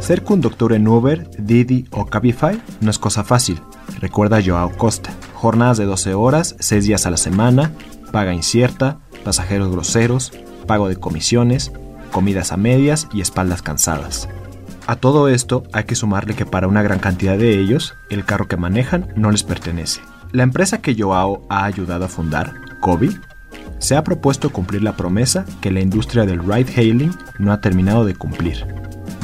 Ser conductor en Uber, Didi o Cabify no es cosa fácil, recuerda Joao Costa. Jornadas de 12 horas, 6 días a la semana, paga incierta, pasajeros groseros, pago de comisiones, comidas a medias y espaldas cansadas. A todo esto hay que sumarle que para una gran cantidad de ellos, el carro que manejan no les pertenece. La empresa que Joao ha ayudado a fundar, Kobe, se ha propuesto cumplir la promesa que la industria del ride-hailing no ha terminado de cumplir.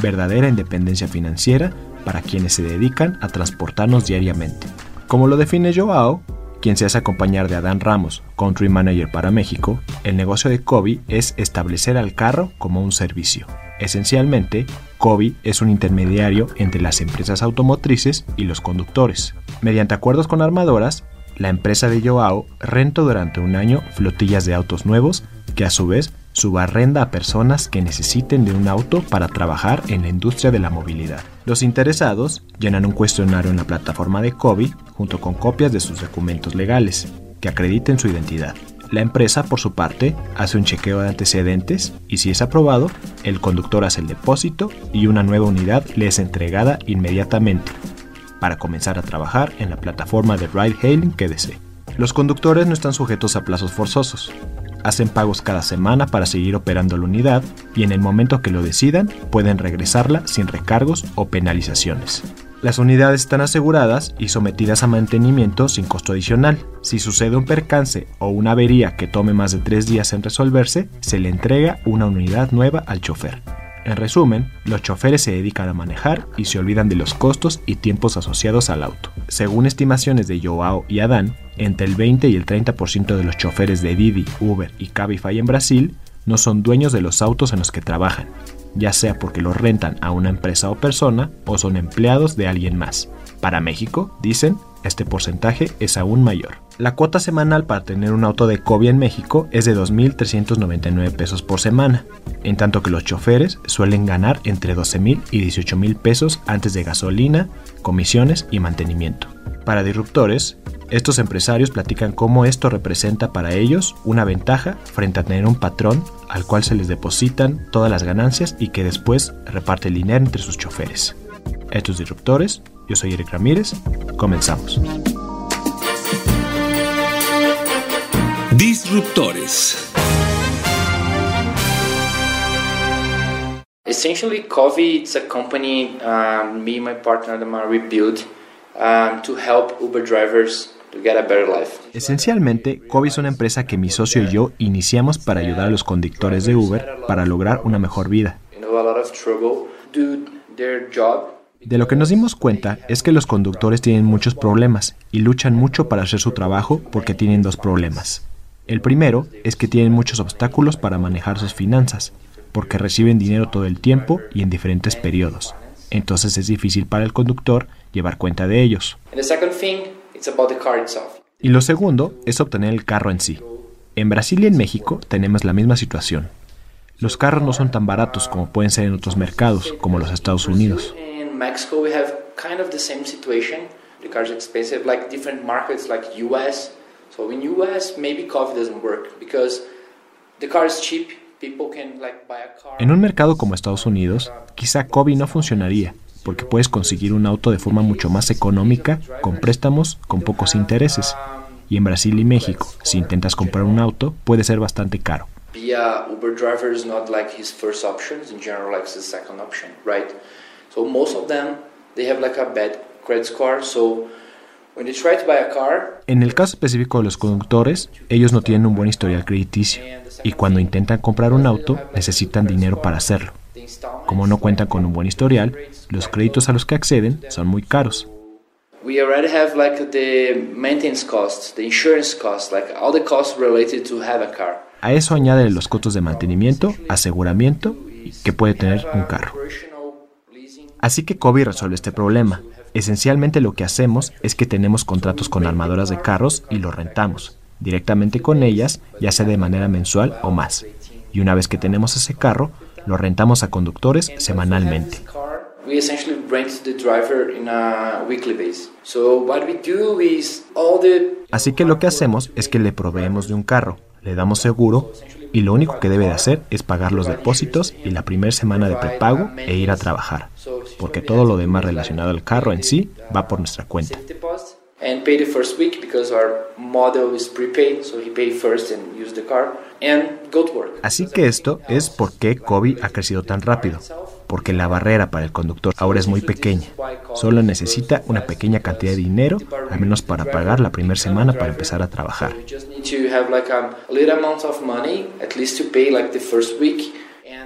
Verdadera independencia financiera para quienes se dedican a transportarnos diariamente. Como lo define Joao, quien se hace acompañar de Adán Ramos, Country Manager para México, el negocio de Kobe es establecer al carro como un servicio. Esencialmente, Kobe es un intermediario entre las empresas automotrices y los conductores. Mediante acuerdos con armadoras, la empresa de Joao renta durante un año flotillas de autos nuevos que a su vez subarrenda a personas que necesiten de un auto para trabajar en la industria de la movilidad. Los interesados llenan un cuestionario en la plataforma de Kobe junto con copias de sus documentos legales que acrediten su identidad. La empresa, por su parte, hace un chequeo de antecedentes y si es aprobado, el conductor hace el depósito y una nueva unidad le es entregada inmediatamente para comenzar a trabajar en la plataforma de ride hailing que desee. Los conductores no están sujetos a plazos forzosos. Hacen pagos cada semana para seguir operando la unidad y en el momento que lo decidan pueden regresarla sin recargos o penalizaciones. Las unidades están aseguradas y sometidas a mantenimiento sin costo adicional. Si sucede un percance o una avería que tome más de tres días en resolverse, se le entrega una unidad nueva al chofer. En resumen, los choferes se dedican a manejar y se olvidan de los costos y tiempos asociados al auto. Según estimaciones de Joao y Adán, entre el 20 y el 30% de los choferes de Didi, Uber y Cabify en Brasil no son dueños de los autos en los que trabajan, ya sea porque los rentan a una empresa o persona o son empleados de alguien más. Para México, dicen, este porcentaje es aún mayor. La cuota semanal para tener un auto de Kobe en México es de 2.399 pesos por semana, en tanto que los choferes suelen ganar entre 12.000 y 18.000 pesos antes de gasolina, comisiones y mantenimiento. Para disruptores, estos empresarios platican cómo esto representa para ellos una ventaja frente a tener un patrón al cual se les depositan todas las ganancias y que después reparte el dinero entre sus choferes. Estos disruptores, yo soy Eric Ramírez, comenzamos. Disruptores. Essentially, Covey it's a company um, me and my partner Adamar we built um, to help Uber drivers to get a better life. Esencialmente, Kobe es una empresa que mi socio y yo iniciamos para ayudar a los conductores de Uber para lograr una mejor vida. De lo que nos dimos cuenta es que los conductores tienen muchos problemas y luchan mucho para hacer su trabajo porque tienen dos problemas. El primero es que tienen muchos obstáculos para manejar sus finanzas, porque reciben dinero todo el tiempo y en diferentes periodos. Entonces es difícil para el conductor llevar cuenta de ellos. Y lo segundo es obtener el carro en sí. En Brasil y en México tenemos la misma situación. Los carros no son tan baratos como pueden ser en otros mercados, como los Estados Unidos. In Mexico, we have kind of the same situation. The car's expensive, like different markets, like US. So in US, maybe coffee doesn't work because the car is cheap. People can like buy a car. En un mercado como Estados Unidos, quizá Kobe no funcionaría, porque puedes conseguir un auto de forma mucho más económica, con préstamos, con pocos intereses. Y en Brasil y México, si intentas comprar un auto, puede ser bastante caro. Be a Uber driver is not like his first option. In general, like his second option, right? So most of them they have like a bad credit score. So En el caso específico de los conductores, ellos no tienen un buen historial crediticio y cuando intentan comprar un auto necesitan dinero para hacerlo. Como no cuentan con un buen historial, los créditos a los que acceden son muy caros. We already have like the maintenance costs, the insurance costs, like all the costs related to have a car. A eso añade los costos de mantenimiento, aseguramiento que puede tener un carro. Así que Kobe resuelve este problema. Esencialmente lo que hacemos es que tenemos contratos con armadoras de carros y los rentamos directamente con ellas, ya sea de manera mensual o más. Y una vez que tenemos ese carro, lo rentamos a conductores semanalmente. Así que lo que hacemos es que le proveemos de un carro, le damos seguro y lo único que debe de hacer es pagar los depósitos y la primera semana de prepago e ir a trabajar, porque todo lo demás relacionado al carro en sí va por nuestra cuenta. Así que esto es por qué Kobe ha crecido tan rápido, porque la barrera para el conductor ahora es muy pequeña. Solo necesita una pequeña cantidad de dinero, al menos para pagar la primera semana para empezar a trabajar.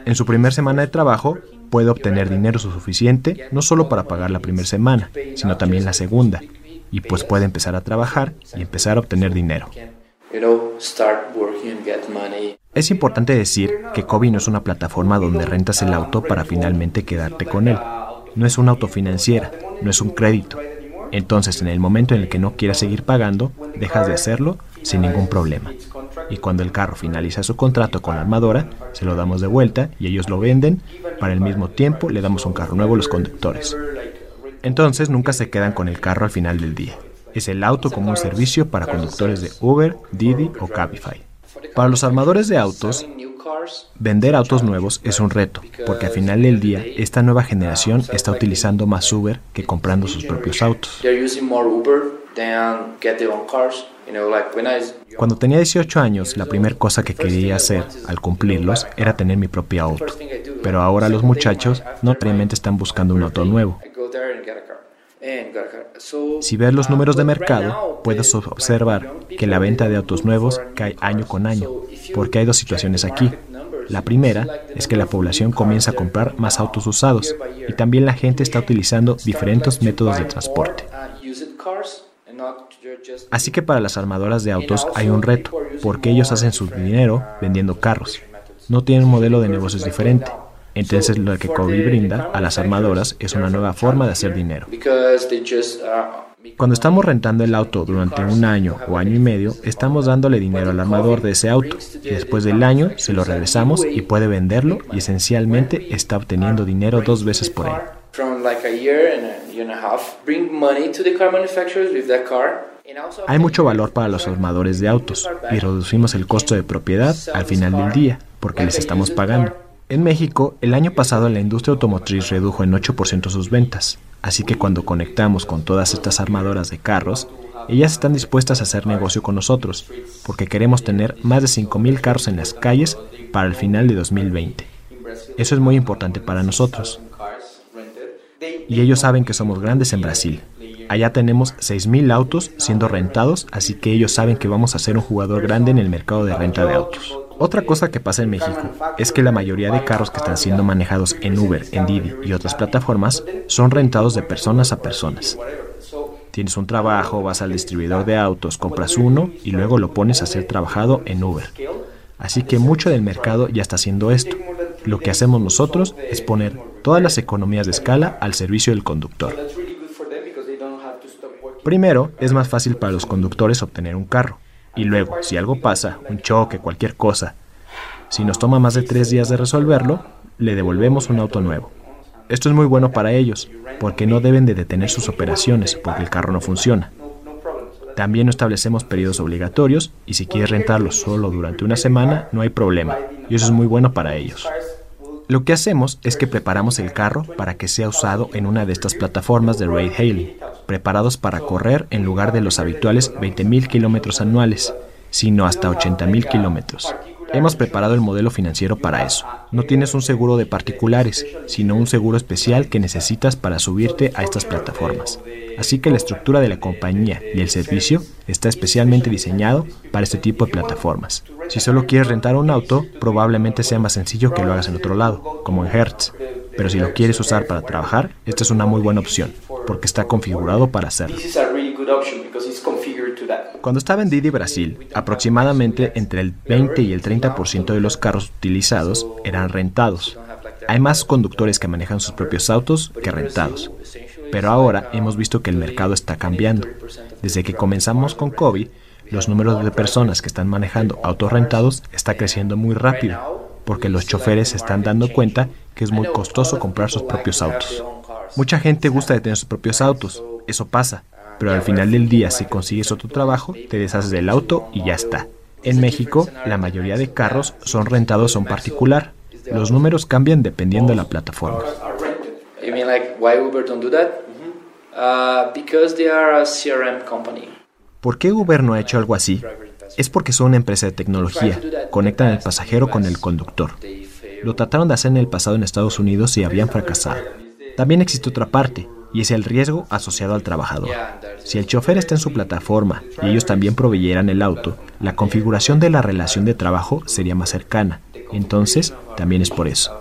En su primera semana de trabajo, puede obtener dinero suficiente no solo para pagar la primera semana, sino también la segunda, y pues puede empezar a trabajar y empezar a obtener dinero. Es importante decir que Kobe no es una plataforma donde rentas el auto para finalmente quedarte con él. No es una autofinanciera, no es un crédito. Entonces, en el momento en el que no quieras seguir pagando, dejas de hacerlo sin ningún problema. Y cuando el carro finaliza su contrato con la armadora, se lo damos de vuelta y ellos lo venden. Para el mismo tiempo, le damos un carro nuevo a los conductores. Entonces nunca se quedan con el carro al final del día. Es el auto como un servicio para conductores de Uber, Didi o Cabify. Para los armadores de autos, vender autos nuevos es un reto, porque al final del día esta nueva generación está utilizando más Uber que comprando sus propios autos. Cuando tenía 18 años, la primera cosa que quería hacer al cumplirlos era tener mi propio auto. Pero ahora los muchachos no realmente están buscando un auto nuevo, si ves los números de mercado, puedes observar que la venta de autos nuevos cae año con año, porque hay dos situaciones aquí. La primera es que la población comienza a comprar más autos usados y también la gente está utilizando diferentes métodos de transporte. Así que para las armadoras de autos hay un reto, porque ellos hacen su dinero vendiendo carros. No tienen un modelo de negocios diferente. Entonces lo que Kobe brinda a las armadoras es una nueva forma de hacer dinero. Cuando estamos rentando el auto durante un año o año y medio, estamos dándole dinero al armador de ese auto y después del año se lo regresamos y puede venderlo y esencialmente está obteniendo dinero dos veces por él. Hay mucho valor para los armadores de autos y reducimos el costo de propiedad al final del día porque les estamos pagando. En México, el año pasado la industria automotriz redujo en 8% sus ventas, así que cuando conectamos con todas estas armadoras de carros, ellas están dispuestas a hacer negocio con nosotros, porque queremos tener más de 5.000 carros en las calles para el final de 2020. Eso es muy importante para nosotros. Y ellos saben que somos grandes en Brasil. Allá tenemos 6.000 autos siendo rentados, así que ellos saben que vamos a ser un jugador grande en el mercado de renta de autos. Otra cosa que pasa en México es que la mayoría de carros que están siendo manejados en Uber, en Didi y otras plataformas son rentados de personas a personas. Tienes un trabajo, vas al distribuidor de autos, compras uno y luego lo pones a ser trabajado en Uber. Así que mucho del mercado ya está haciendo esto. Lo que hacemos nosotros es poner todas las economías de escala al servicio del conductor. Primero, es más fácil para los conductores obtener un carro. Y luego, si algo pasa, un choque, cualquier cosa, si nos toma más de tres días de resolverlo, le devolvemos un auto nuevo. Esto es muy bueno para ellos, porque no deben de detener sus operaciones porque el carro no funciona. También no establecemos periodos obligatorios y si quieres rentarlo solo durante una semana, no hay problema. Y eso es muy bueno para ellos. Lo que hacemos es que preparamos el carro para que sea usado en una de estas plataformas de ride hailing, preparados para correr en lugar de los habituales 20.000 kilómetros anuales, sino hasta 80.000 kilómetros. Hemos preparado el modelo financiero para eso. No tienes un seguro de particulares, sino un seguro especial que necesitas para subirte a estas plataformas. Así que la estructura de la compañía y el servicio está especialmente diseñado para este tipo de plataformas. Si solo quieres rentar un auto, probablemente sea más sencillo que lo hagas en otro lado, como en Hertz. Pero si lo quieres usar para trabajar, esta es una muy buena opción, porque está configurado para hacerlo. Cuando estaba en Didi Brasil, aproximadamente entre el 20 y el 30% de los carros utilizados eran rentados. Hay más conductores que manejan sus propios autos que rentados. Pero ahora hemos visto que el mercado está cambiando. Desde que comenzamos con COVID, los números de personas que están manejando autos rentados está creciendo muy rápido, porque los choferes se están dando cuenta que es muy costoso comprar sus propios autos. Mucha gente gusta de tener sus propios autos, eso pasa, pero al final del día si consigues otro trabajo, te deshaces del auto y ya está. En México, la mayoría de carros son rentados a un particular. Los números cambian dependiendo de la plataforma. ¿Por qué Uber no ha hecho algo así? Es porque son una empresa de tecnología, conectan al pasajero con el conductor. Lo trataron de hacer en el pasado en Estados Unidos y habían fracasado. También existe otra parte, y es el riesgo asociado al trabajador. Si el chofer está en su plataforma y ellos también proveyeran el auto, la configuración de la relación de trabajo sería más cercana. Entonces, también es por eso.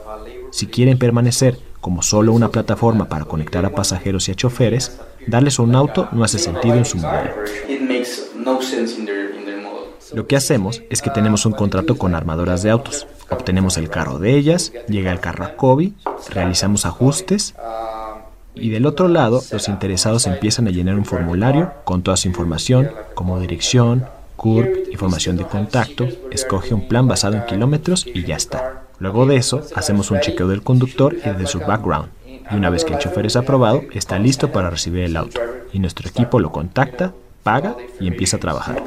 Si quieren permanecer como solo una plataforma para conectar a pasajeros y a choferes, darles un auto no hace sentido en su modelo. Lo que hacemos es que tenemos un contrato con armadoras de autos. Obtenemos el carro de ellas, llega el carro a Kobe, realizamos ajustes y del otro lado los interesados empiezan a llenar un formulario con toda su información como dirección, CURP, información de contacto, escoge un plan basado en kilómetros y ya está. Luego de eso, hacemos un chequeo del conductor y de su background. Y una vez que el chofer es aprobado, está listo para recibir el auto. Y nuestro equipo lo contacta, paga y empieza a trabajar.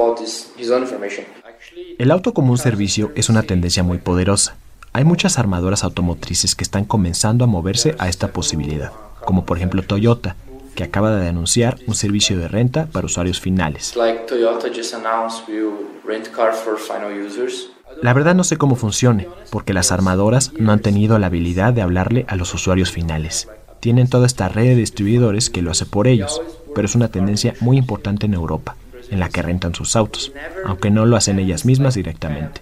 El auto como un servicio es una tendencia muy poderosa. Hay muchas armadoras automotrices que están comenzando a moverse a esta posibilidad, como por ejemplo Toyota, que acaba de anunciar un servicio de renta para usuarios finales. La verdad no sé cómo funcione, porque las armadoras no han tenido la habilidad de hablarle a los usuarios finales. Tienen toda esta red de distribuidores que lo hace por ellos, pero es una tendencia muy importante en Europa en la que rentan sus autos, aunque no lo hacen ellas mismas directamente.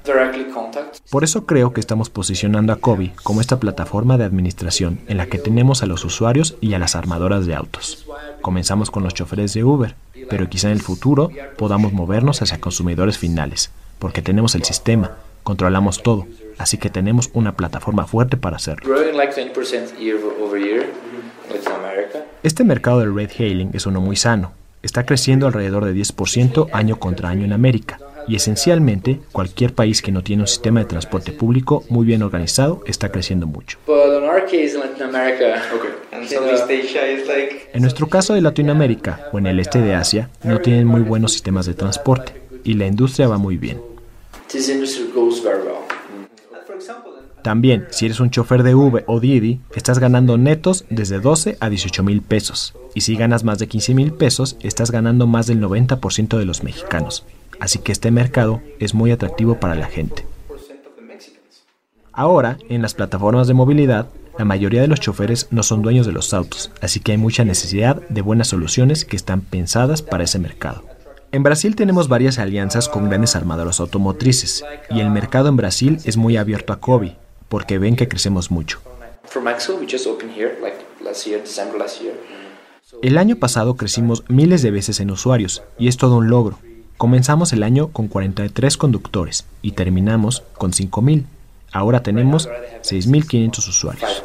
Por eso creo que estamos posicionando a Kobe como esta plataforma de administración en la que tenemos a los usuarios y a las armadoras de autos. Comenzamos con los choferes de Uber, pero quizá en el futuro podamos movernos hacia consumidores finales, porque tenemos el sistema, controlamos todo, así que tenemos una plataforma fuerte para hacerlo. Este mercado del red hailing es uno muy sano, está creciendo alrededor de 10% año contra año en América, y esencialmente cualquier país que no tiene un sistema de transporte público muy bien organizado está creciendo mucho. En nuestro caso de Latinoamérica o en el este de Asia no tienen muy buenos sistemas de transporte y la industria va muy bien. También, si eres un chofer de Uber o Didi, estás ganando netos desde 12 a 18 mil pesos. Y si ganas más de 15 mil pesos, estás ganando más del 90% de los mexicanos. Así que este mercado es muy atractivo para la gente. Ahora, en las plataformas de movilidad, la mayoría de los choferes no son dueños de los autos, así que hay mucha necesidad de buenas soluciones que están pensadas para ese mercado. En Brasil tenemos varias alianzas con grandes armadoras automotrices y el mercado en Brasil es muy abierto a COVID, porque ven que crecemos mucho. El año pasado crecimos miles de veces en usuarios y es todo un logro. Comenzamos el año con 43 conductores y terminamos con 5.000. Ahora tenemos 6.500 usuarios.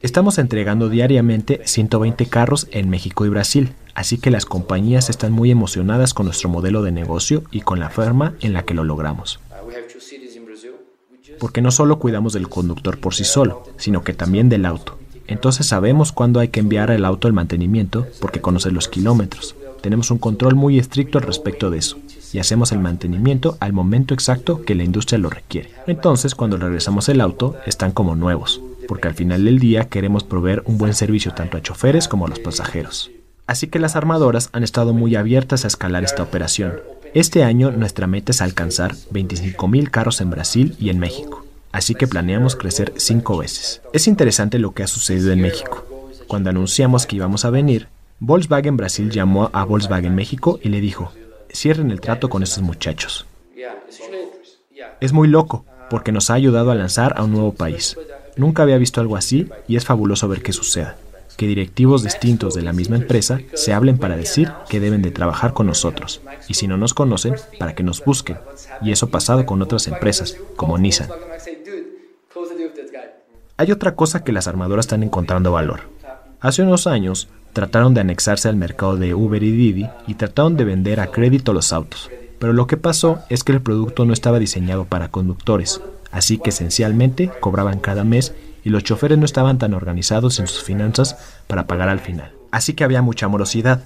Estamos entregando diariamente 120 carros en México y Brasil, así que las compañías están muy emocionadas con nuestro modelo de negocio y con la forma en la que lo logramos porque no solo cuidamos del conductor por sí solo, sino que también del auto. Entonces sabemos cuándo hay que enviar el auto al mantenimiento porque conoce los kilómetros. Tenemos un control muy estricto al respecto de eso y hacemos el mantenimiento al momento exacto que la industria lo requiere. Entonces cuando regresamos el auto están como nuevos, porque al final del día queremos proveer un buen servicio tanto a choferes como a los pasajeros. Así que las armadoras han estado muy abiertas a escalar esta operación este año nuestra meta es alcanzar 25.000 carros en Brasil y en México, así que planeamos crecer cinco veces. Es interesante lo que ha sucedido en México. Cuando anunciamos que íbamos a venir, Volkswagen Brasil llamó a Volkswagen México y le dijo, cierren el trato con estos muchachos. Es muy loco, porque nos ha ayudado a lanzar a un nuevo país. Nunca había visto algo así y es fabuloso ver qué suceda. Que directivos distintos de la misma empresa se hablen para decir que deben de trabajar con nosotros, y si no nos conocen, para que nos busquen. Y eso ha pasado con otras empresas, como Nissan. Hay otra cosa que las armadoras están encontrando valor. Hace unos años trataron de anexarse al mercado de Uber y Didi y trataron de vender a crédito los autos. Pero lo que pasó es que el producto no estaba diseñado para conductores, así que esencialmente cobraban cada mes y los choferes no estaban tan organizados en sus finanzas para pagar al final. Así que había mucha morosidad.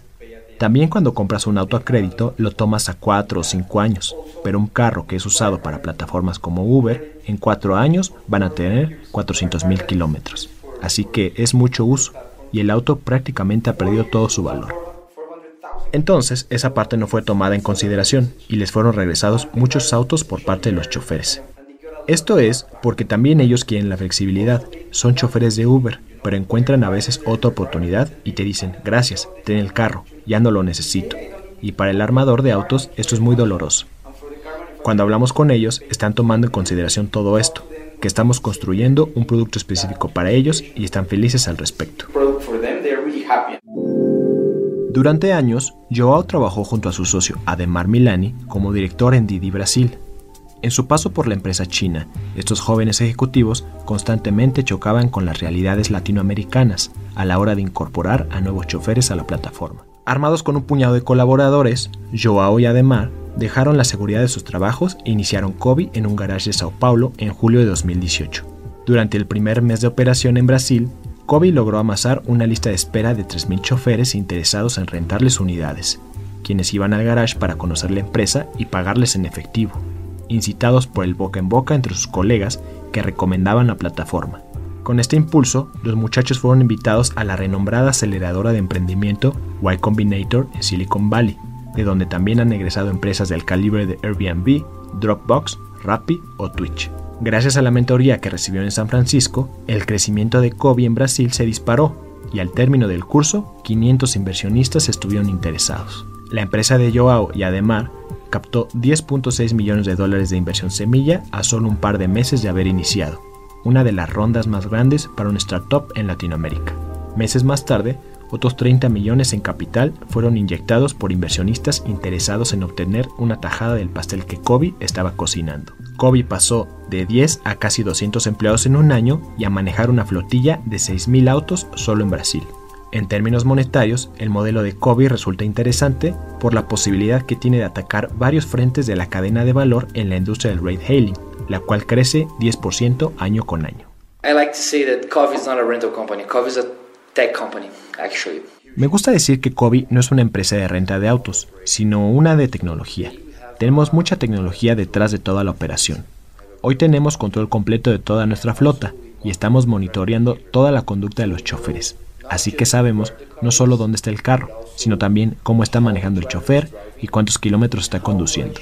También cuando compras un auto a crédito lo tomas a 4 o 5 años, pero un carro que es usado para plataformas como Uber, en 4 años van a tener 400 mil kilómetros. Así que es mucho uso y el auto prácticamente ha perdido todo su valor. Entonces, esa parte no fue tomada en consideración y les fueron regresados muchos autos por parte de los choferes. Esto es porque también ellos quieren la flexibilidad. Son choferes de Uber, pero encuentran a veces otra oportunidad y te dicen, gracias, ten el carro, ya no lo necesito. Y para el armador de autos esto es muy doloroso. Cuando hablamos con ellos, están tomando en consideración todo esto, que estamos construyendo un producto específico para ellos y están felices al respecto. Durante años, Joao trabajó junto a su socio Ademar Milani como director en Didi Brasil, en su paso por la empresa china, estos jóvenes ejecutivos constantemente chocaban con las realidades latinoamericanas a la hora de incorporar a nuevos choferes a la plataforma. Armados con un puñado de colaboradores, Joao y Ademar dejaron la seguridad de sus trabajos e iniciaron Kobe en un garage de Sao Paulo en julio de 2018. Durante el primer mes de operación en Brasil, Kobe logró amasar una lista de espera de 3.000 choferes interesados en rentarles unidades, quienes iban al garage para conocer la empresa y pagarles en efectivo incitados por el boca en boca entre sus colegas que recomendaban la plataforma. Con este impulso, los muchachos fueron invitados a la renombrada aceleradora de emprendimiento Y Combinator en Silicon Valley, de donde también han egresado empresas del calibre de Airbnb, Dropbox, Rappi o Twitch. Gracias a la mentoría que recibió en San Francisco, el crecimiento de Kobe en Brasil se disparó y al término del curso, 500 inversionistas estuvieron interesados. La empresa de Joao y Ademar captó 10.6 millones de dólares de inversión semilla a solo un par de meses de haber iniciado, una de las rondas más grandes para un startup en Latinoamérica. Meses más tarde, otros 30 millones en capital fueron inyectados por inversionistas interesados en obtener una tajada del pastel que Kobe estaba cocinando. Kobe pasó de 10 a casi 200 empleados en un año y a manejar una flotilla de 6.000 autos solo en Brasil. En términos monetarios, el modelo de Kobe resulta interesante por la posibilidad que tiene de atacar varios frentes de la cadena de valor en la industria del ride hailing, la cual crece 10% año con año. Me gusta decir que Kobe no es una empresa de renta de autos, sino una de tecnología. Tenemos mucha tecnología detrás de toda la operación. Hoy tenemos control completo de toda nuestra flota y estamos monitoreando toda la conducta de los choferes. Así que sabemos no solo dónde está el carro, sino también cómo está manejando el chofer y cuántos kilómetros está conduciendo.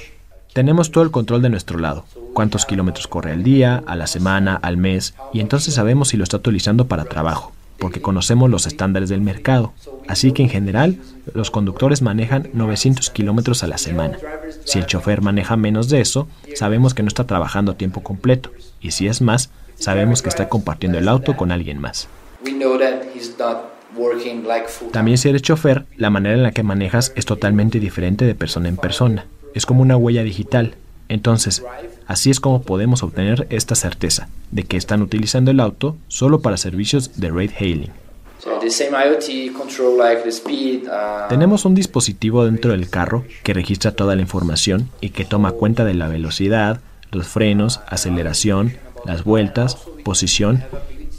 Tenemos todo el control de nuestro lado, cuántos kilómetros corre al día, a la semana, al mes, y entonces sabemos si lo está utilizando para trabajo, porque conocemos los estándares del mercado. Así que en general, los conductores manejan 900 kilómetros a la semana. Si el chofer maneja menos de eso, sabemos que no está trabajando a tiempo completo, y si es más, sabemos que está compartiendo el auto con alguien más. También si eres chofer, la manera en la que manejas es totalmente diferente de persona en persona. Es como una huella digital. Entonces, así es como podemos obtener esta certeza de que están utilizando el auto solo para servicios de ride hailing. Uh, Tenemos un dispositivo dentro del carro que registra toda la información y que toma cuenta de la velocidad, los frenos, aceleración, las vueltas, posición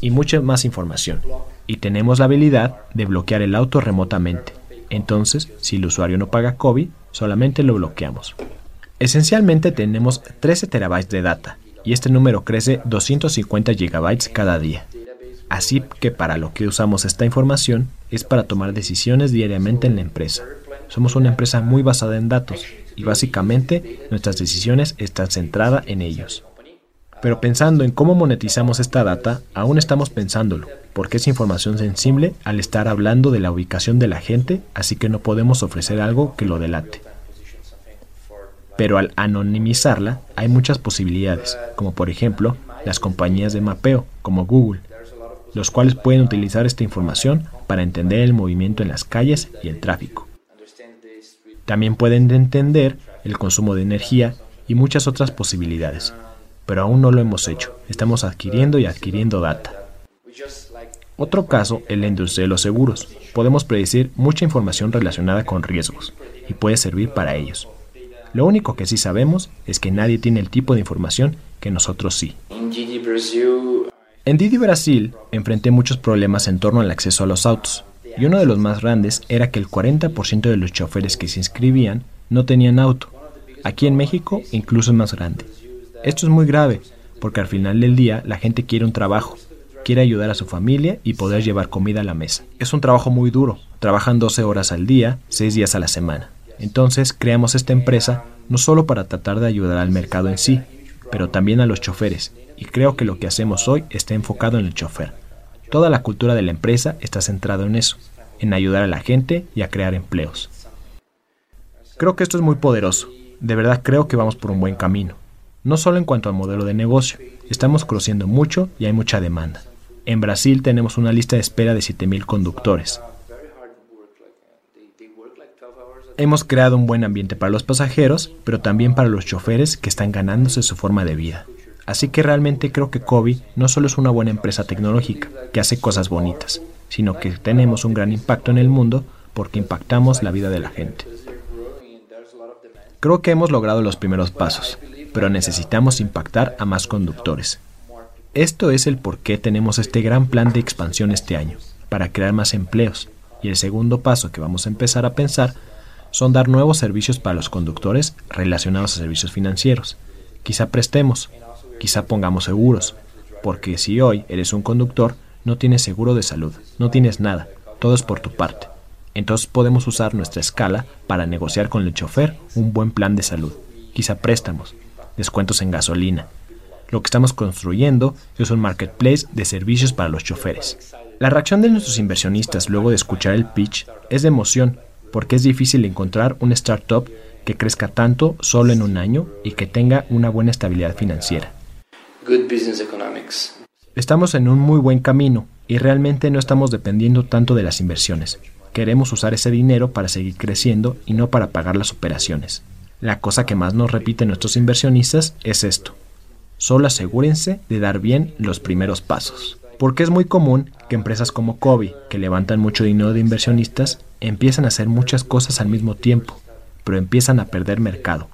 y mucha más información. Y tenemos la habilidad de bloquear el auto remotamente. Entonces, si el usuario no paga COVID, solamente lo bloqueamos. Esencialmente tenemos 13 terabytes de data y este número crece 250 gigabytes cada día. Así que para lo que usamos esta información es para tomar decisiones diariamente en la empresa. Somos una empresa muy basada en datos y básicamente nuestras decisiones están centradas en ellos. Pero pensando en cómo monetizamos esta data, aún estamos pensándolo, porque es información sensible al estar hablando de la ubicación de la gente, así que no podemos ofrecer algo que lo delate. Pero al anonimizarla hay muchas posibilidades, como por ejemplo las compañías de mapeo, como Google. los cuales pueden utilizar esta información para entender el movimiento en las calles y el tráfico. También pueden entender el consumo de energía y muchas otras posibilidades, pero aún no lo hemos hecho. Estamos adquiriendo y adquiriendo data. Otro caso es la industria de los seguros. Podemos predecir mucha información relacionada con riesgos y puede servir para ellos. Lo único que sí sabemos es que nadie tiene el tipo de información que nosotros sí. En Didi Brasil enfrenté muchos problemas en torno al acceso a los autos, y uno de los más grandes era que el 40% de los choferes que se inscribían no tenían auto. Aquí en México incluso es más grande. Esto es muy grave, porque al final del día la gente quiere un trabajo, quiere ayudar a su familia y poder llevar comida a la mesa. Es un trabajo muy duro, trabajan 12 horas al día, 6 días a la semana. Entonces creamos esta empresa no solo para tratar de ayudar al mercado en sí, pero también a los choferes, y creo que lo que hacemos hoy está enfocado en el chofer. Toda la cultura de la empresa está centrada en eso, en ayudar a la gente y a crear empleos. Creo que esto es muy poderoso, de verdad creo que vamos por un buen camino. No solo en cuanto al modelo de negocio, estamos creciendo mucho y hay mucha demanda. En Brasil tenemos una lista de espera de 7.000 conductores. Hemos creado un buen ambiente para los pasajeros, pero también para los choferes que están ganándose su forma de vida. Así que realmente creo que Kobe no solo es una buena empresa tecnológica que hace cosas bonitas, sino que tenemos un gran impacto en el mundo porque impactamos la vida de la gente. Creo que hemos logrado los primeros pasos, pero necesitamos impactar a más conductores. Esto es el por qué tenemos este gran plan de expansión este año, para crear más empleos. Y el segundo paso que vamos a empezar a pensar son dar nuevos servicios para los conductores relacionados a servicios financieros. Quizá prestemos, quizá pongamos seguros, porque si hoy eres un conductor, no tienes seguro de salud, no tienes nada, todo es por tu parte. Entonces podemos usar nuestra escala para negociar con el chofer un buen plan de salud, quizá préstamos, descuentos en gasolina. Lo que estamos construyendo es un marketplace de servicios para los choferes. La reacción de nuestros inversionistas luego de escuchar el pitch es de emoción, porque es difícil encontrar una startup que crezca tanto solo en un año y que tenga una buena estabilidad financiera. Estamos en un muy buen camino y realmente no estamos dependiendo tanto de las inversiones. Queremos usar ese dinero para seguir creciendo y no para pagar las operaciones. La cosa que más nos repiten nuestros inversionistas es esto. Solo asegúrense de dar bien los primeros pasos. Porque es muy común que empresas como Kobe, que levantan mucho dinero de inversionistas, empiezan a hacer muchas cosas al mismo tiempo, pero empiezan a perder mercado.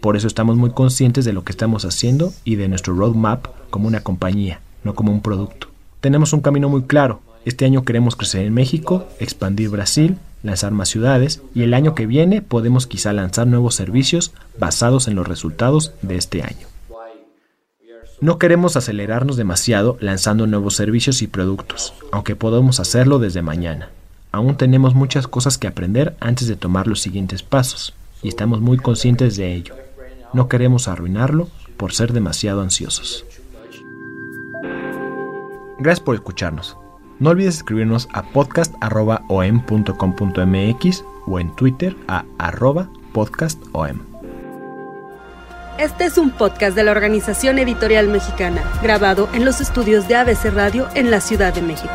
Por eso estamos muy conscientes de lo que estamos haciendo y de nuestro roadmap como una compañía, no como un producto. Tenemos un camino muy claro. Este año queremos crecer en México, expandir Brasil, lanzar más ciudades y el año que viene podemos quizá lanzar nuevos servicios basados en los resultados de este año. No queremos acelerarnos demasiado lanzando nuevos servicios y productos, aunque podemos hacerlo desde mañana. Aún tenemos muchas cosas que aprender antes de tomar los siguientes pasos, y estamos muy conscientes de ello. No queremos arruinarlo por ser demasiado ansiosos. Gracias por escucharnos. No olvides escribirnos a podcast.om.com.mx o en Twitter a arroba podcastom. Este es un podcast de la Organización Editorial Mexicana, grabado en los estudios de ABC Radio en la Ciudad de México.